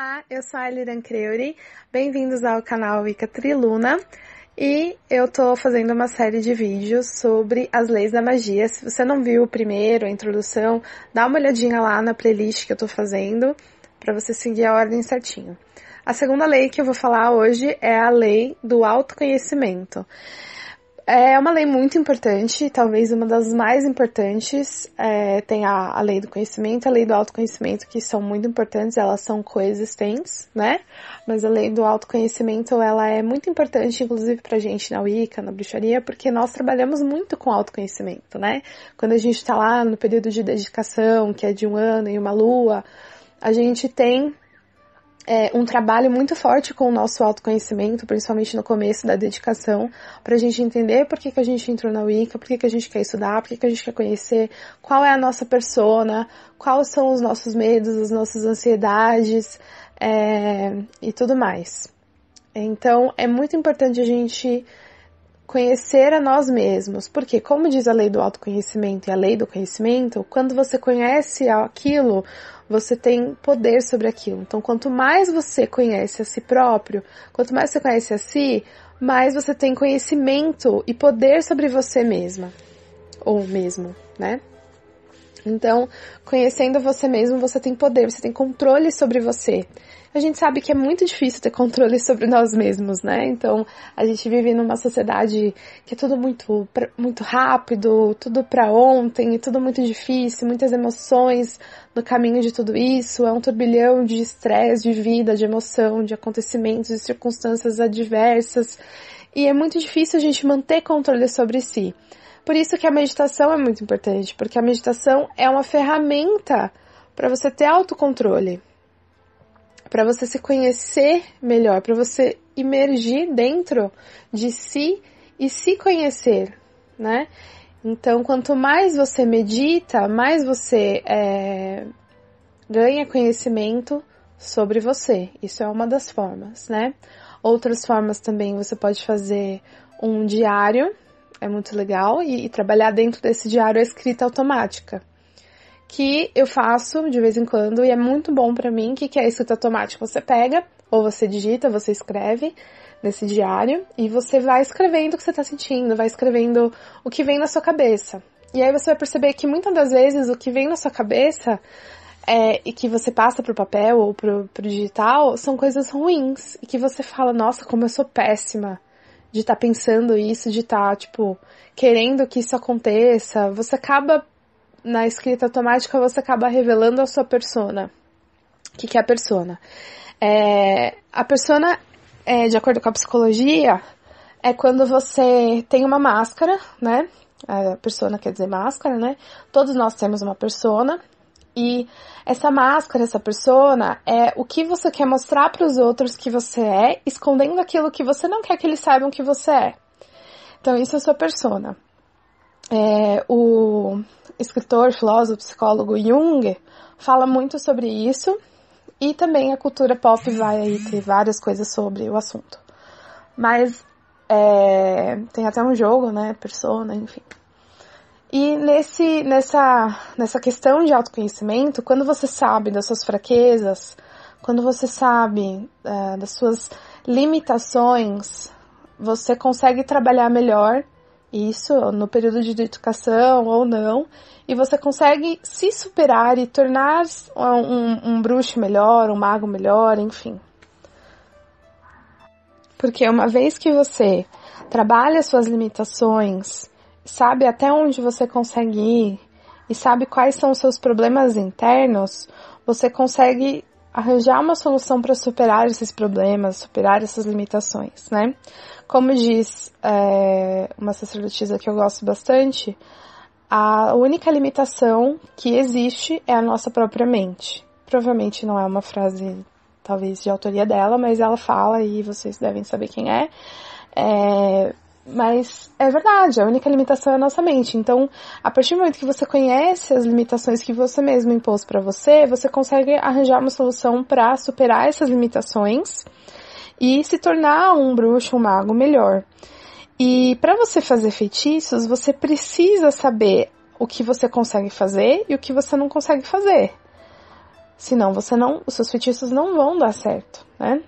Olá, eu sou a Eliran Creuri, bem-vindos ao canal Wicca Triluna e eu tô fazendo uma série de vídeos sobre as leis da magia. Se você não viu o primeiro, a introdução, dá uma olhadinha lá na playlist que eu tô fazendo para você seguir a ordem certinho. A segunda lei que eu vou falar hoje é a lei do autoconhecimento. É uma lei muito importante, talvez uma das mais importantes. É, tem a, a lei do conhecimento, a lei do autoconhecimento, que são muito importantes, elas são coexistentes, né? Mas a lei do autoconhecimento, ela é muito importante, inclusive pra gente na Wicca, na bruxaria, porque nós trabalhamos muito com autoconhecimento, né? Quando a gente tá lá no período de dedicação, que é de um ano e uma lua, a gente tem é, um trabalho muito forte com o nosso autoconhecimento, principalmente no começo da dedicação, para a gente entender por que, que a gente entrou na Wicca, por que, que a gente quer estudar, por que, que a gente quer conhecer, qual é a nossa persona, quais são os nossos medos, as nossas ansiedades é, e tudo mais. Então, é muito importante a gente conhecer a nós mesmos, porque, como diz a lei do autoconhecimento e a lei do conhecimento, quando você conhece aquilo, você tem poder sobre aquilo. Então, quanto mais você conhece a si próprio, quanto mais você conhece a si, mais você tem conhecimento e poder sobre você mesma. Ou mesmo, né? Então, conhecendo você mesmo, você tem poder, você tem controle sobre você a gente sabe que é muito difícil ter controle sobre nós mesmos, né? Então, a gente vive numa sociedade que é tudo muito, muito rápido, tudo para ontem, e tudo muito difícil, muitas emoções no caminho de tudo isso, é um turbilhão de estresse, de vida, de emoção, de acontecimentos, de circunstâncias adversas, e é muito difícil a gente manter controle sobre si. Por isso que a meditação é muito importante, porque a meditação é uma ferramenta para você ter autocontrole para você se conhecer melhor, para você imergir dentro de si e se conhecer, né? Então, quanto mais você medita, mais você é, ganha conhecimento sobre você. Isso é uma das formas, né? Outras formas também você pode fazer um diário, é muito legal, e, e trabalhar dentro desse diário a escrita automática que eu faço de vez em quando e é muito bom para mim, que, que é escrita automática. Você pega, ou você digita, você escreve nesse diário e você vai escrevendo o que você tá sentindo, vai escrevendo o que vem na sua cabeça. E aí você vai perceber que muitas das vezes o que vem na sua cabeça é, e que você passa pro papel ou pro, pro digital são coisas ruins. E que você fala, nossa, como eu sou péssima de estar tá pensando isso, de estar, tá, tipo, querendo que isso aconteça. Você acaba na escrita automática você acaba revelando a sua persona. O que, que é a persona? É, a persona, é, de acordo com a psicologia, é quando você tem uma máscara, né? A persona quer dizer máscara, né? Todos nós temos uma persona. E essa máscara, essa persona, é o que você quer mostrar para os outros que você é, escondendo aquilo que você não quer que eles saibam que você é. Então, isso é a sua persona. É, o escritor, filósofo, psicólogo Jung fala muito sobre isso e também a cultura pop vai aí ter várias coisas sobre o assunto. Mas é, tem até um jogo, né, persona, enfim. E nesse, nessa, nessa questão de autoconhecimento, quando você sabe das suas fraquezas, quando você sabe é, das suas limitações, você consegue trabalhar melhor isso no período de educação ou não, e você consegue se superar e tornar um, um bruxo melhor, um mago melhor, enfim. Porque uma vez que você trabalha suas limitações, sabe até onde você consegue ir e sabe quais são os seus problemas internos, você consegue arranjar uma solução para superar esses problemas, superar essas limitações, né? Como diz é, uma sacerdotisa que eu gosto bastante, a única limitação que existe é a nossa própria mente. Provavelmente não é uma frase, talvez, de autoria dela, mas ela fala e vocês devem saber quem é. é mas é verdade, a única limitação é a nossa mente. Então, a partir do momento que você conhece as limitações que você mesmo impôs para você, você consegue arranjar uma solução para superar essas limitações e se tornar um bruxo, um mago melhor. E para você fazer feitiços, você precisa saber o que você consegue fazer e o que você não consegue fazer. Senão você não, os seus feitiços não vão dar certo, né?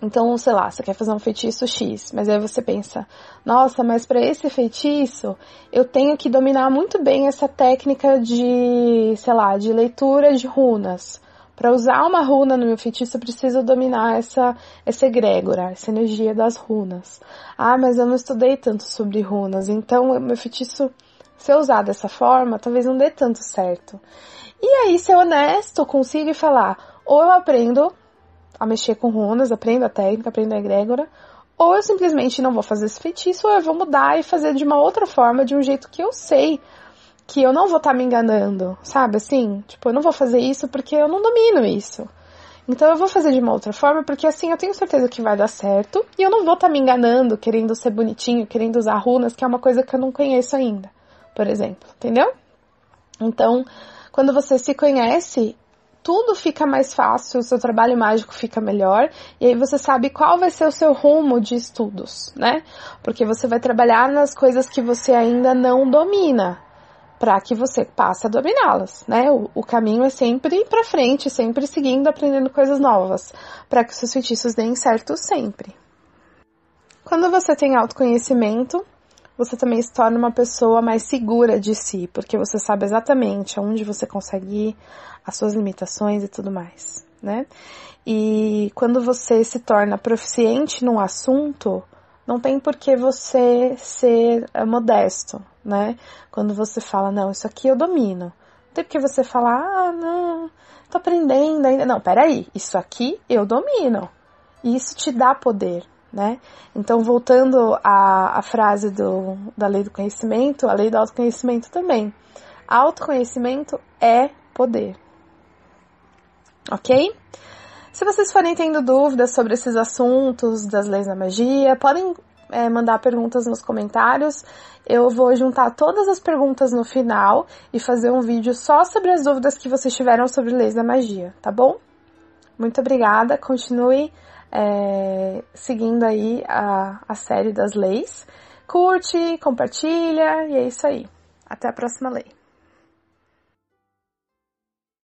Então, sei lá, você quer fazer um feitiço X, mas aí você pensa, nossa, mas para esse feitiço eu tenho que dominar muito bem essa técnica de, sei lá, de leitura de runas. Para usar uma runa no meu feitiço, eu preciso dominar essa, essa egrégora, essa energia das runas. Ah, mas eu não estudei tanto sobre runas, então meu feitiço, se eu usar dessa forma, talvez não dê tanto certo. E aí, ser honesto, consigo falar, ou eu aprendo a mexer com runas, aprendo a técnica, aprendo a egrégora, ou eu simplesmente não vou fazer esse feitiço, ou eu vou mudar e fazer de uma outra forma, de um jeito que eu sei que eu não vou estar tá me enganando, sabe? Assim, tipo, eu não vou fazer isso porque eu não domino isso. Então eu vou fazer de uma outra forma, porque assim eu tenho certeza que vai dar certo, e eu não vou estar tá me enganando, querendo ser bonitinho, querendo usar runas, que é uma coisa que eu não conheço ainda, por exemplo, entendeu? Então, quando você se conhece, tudo fica mais fácil, o seu trabalho mágico fica melhor, e aí você sabe qual vai ser o seu rumo de estudos, né? Porque você vai trabalhar nas coisas que você ainda não domina, para que você passe a dominá-las, né? O, o, caminho é sempre para frente, sempre seguindo, aprendendo coisas novas, para que os seus feitiços deem certo sempre. Quando você tem autoconhecimento, você também se torna uma pessoa mais segura de si, porque você sabe exatamente aonde você consegue ir, as suas limitações e tudo mais, né? E quando você se torna proficiente num assunto, não tem por que você ser eh, modesto, né? Quando você fala, não, isso aqui eu domino. Não tem por que você falar, ah, não, tô aprendendo ainda. Não, peraí, isso aqui eu domino. E isso te dá poder, né? Então, voltando à, à frase do, da lei do conhecimento, a lei do autoconhecimento também. Autoconhecimento é poder. Ok? Se vocês forem tendo dúvidas sobre esses assuntos das leis da magia, podem é, mandar perguntas nos comentários. Eu vou juntar todas as perguntas no final e fazer um vídeo só sobre as dúvidas que vocês tiveram sobre leis da magia, tá bom? Muito obrigada, continue é, seguindo aí a, a série das leis. Curte, compartilha e é isso aí. Até a próxima lei.